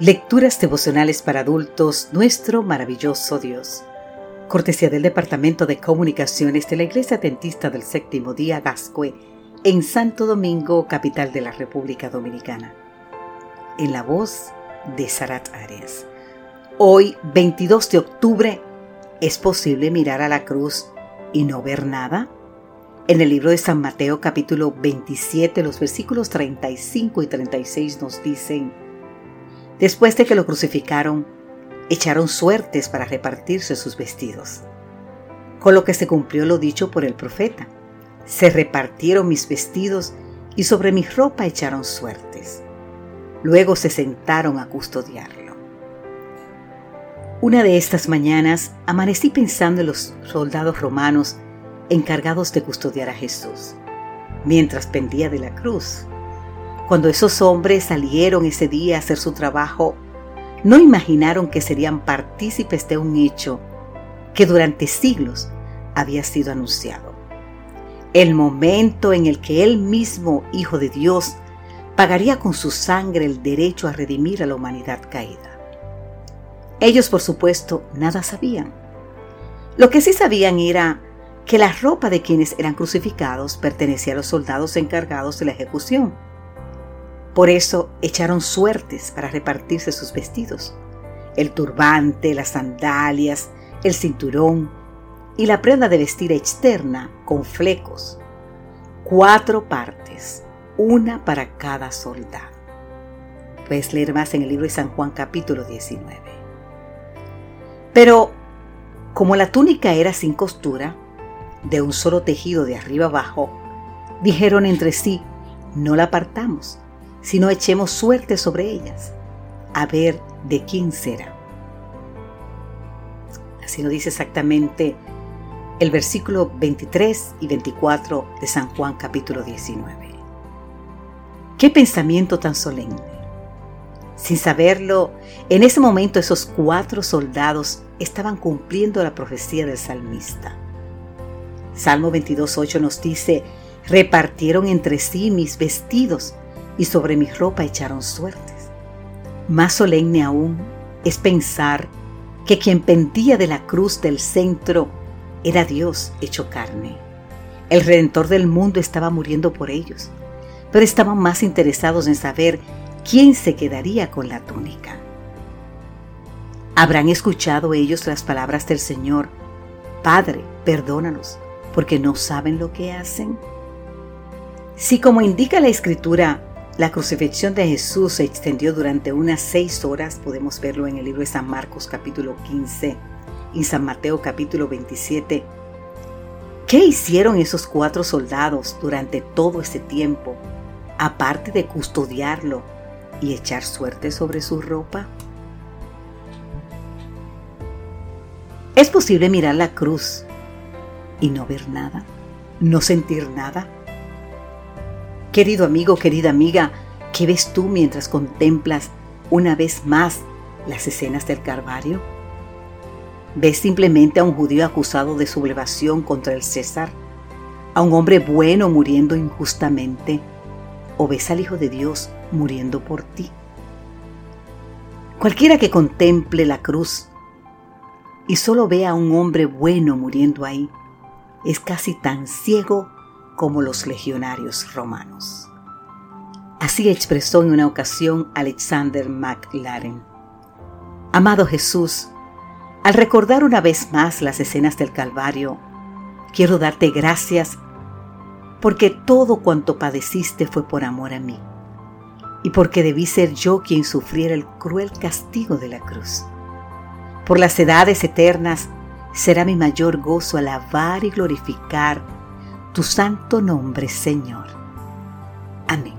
Lecturas devocionales para adultos, nuestro maravilloso Dios. Cortesía del Departamento de Comunicaciones de la Iglesia Adventista del Séptimo Día Gascue, en Santo Domingo, capital de la República Dominicana. En la voz de Sarat Arias. Hoy, 22 de octubre, ¿es posible mirar a la cruz y no ver nada? En el libro de San Mateo capítulo 27, los versículos 35 y 36 nos dicen, Después de que lo crucificaron, echaron suertes para repartirse sus vestidos. Con lo que se cumplió lo dicho por el profeta. Se repartieron mis vestidos y sobre mi ropa echaron suertes. Luego se sentaron a custodiarlo. Una de estas mañanas amanecí pensando en los soldados romanos encargados de custodiar a Jesús, mientras pendía de la cruz cuando esos hombres salieron ese día a hacer su trabajo, no imaginaron que serían partícipes de un hecho que durante siglos había sido anunciado. El momento en el que Él mismo, Hijo de Dios, pagaría con su sangre el derecho a redimir a la humanidad caída. Ellos, por supuesto, nada sabían. Lo que sí sabían era que la ropa de quienes eran crucificados pertenecía a los soldados encargados de la ejecución por eso echaron suertes para repartirse sus vestidos. El turbante, las sandalias, el cinturón y la prenda de vestir externa con flecos. Cuatro partes, una para cada soldado. Puedes leer más en el libro de San Juan capítulo 19. Pero como la túnica era sin costura, de un solo tejido de arriba abajo, dijeron entre sí, no la apartamos sino echemos suerte sobre ellas, a ver de quién será. Así nos dice exactamente el versículo 23 y 24 de San Juan capítulo 19. Qué pensamiento tan solemne. Sin saberlo, en ese momento esos cuatro soldados estaban cumpliendo la profecía del salmista. Salmo 22.8 nos dice, repartieron entre sí mis vestidos y sobre mi ropa echaron suertes. Más solemne aún es pensar que quien pendía de la cruz del centro era Dios hecho carne. El Redentor del mundo estaba muriendo por ellos, pero estaban más interesados en saber quién se quedaría con la túnica. ¿Habrán escuchado ellos las palabras del Señor? Padre, perdónanos, porque no saben lo que hacen. Si como indica la Escritura, la crucifixión de Jesús se extendió durante unas seis horas, podemos verlo en el libro de San Marcos capítulo 15 y San Mateo capítulo 27. ¿Qué hicieron esos cuatro soldados durante todo ese tiempo, aparte de custodiarlo y echar suerte sobre su ropa? ¿Es posible mirar la cruz y no ver nada? ¿No sentir nada? Querido amigo, querida amiga, ¿qué ves tú mientras contemplas una vez más las escenas del Calvario? ¿Ves simplemente a un judío acusado de sublevación contra el César? ¿A un hombre bueno muriendo injustamente? ¿O ves al Hijo de Dios muriendo por ti? Cualquiera que contemple la cruz y solo vea a un hombre bueno muriendo ahí, es casi tan ciego como los legionarios romanos. Así expresó en una ocasión Alexander McLaren. Amado Jesús, al recordar una vez más las escenas del Calvario, quiero darte gracias porque todo cuanto padeciste fue por amor a mí y porque debí ser yo quien sufriera el cruel castigo de la cruz. Por las edades eternas será mi mayor gozo alabar y glorificar tu santo nombre, Señor. Amén.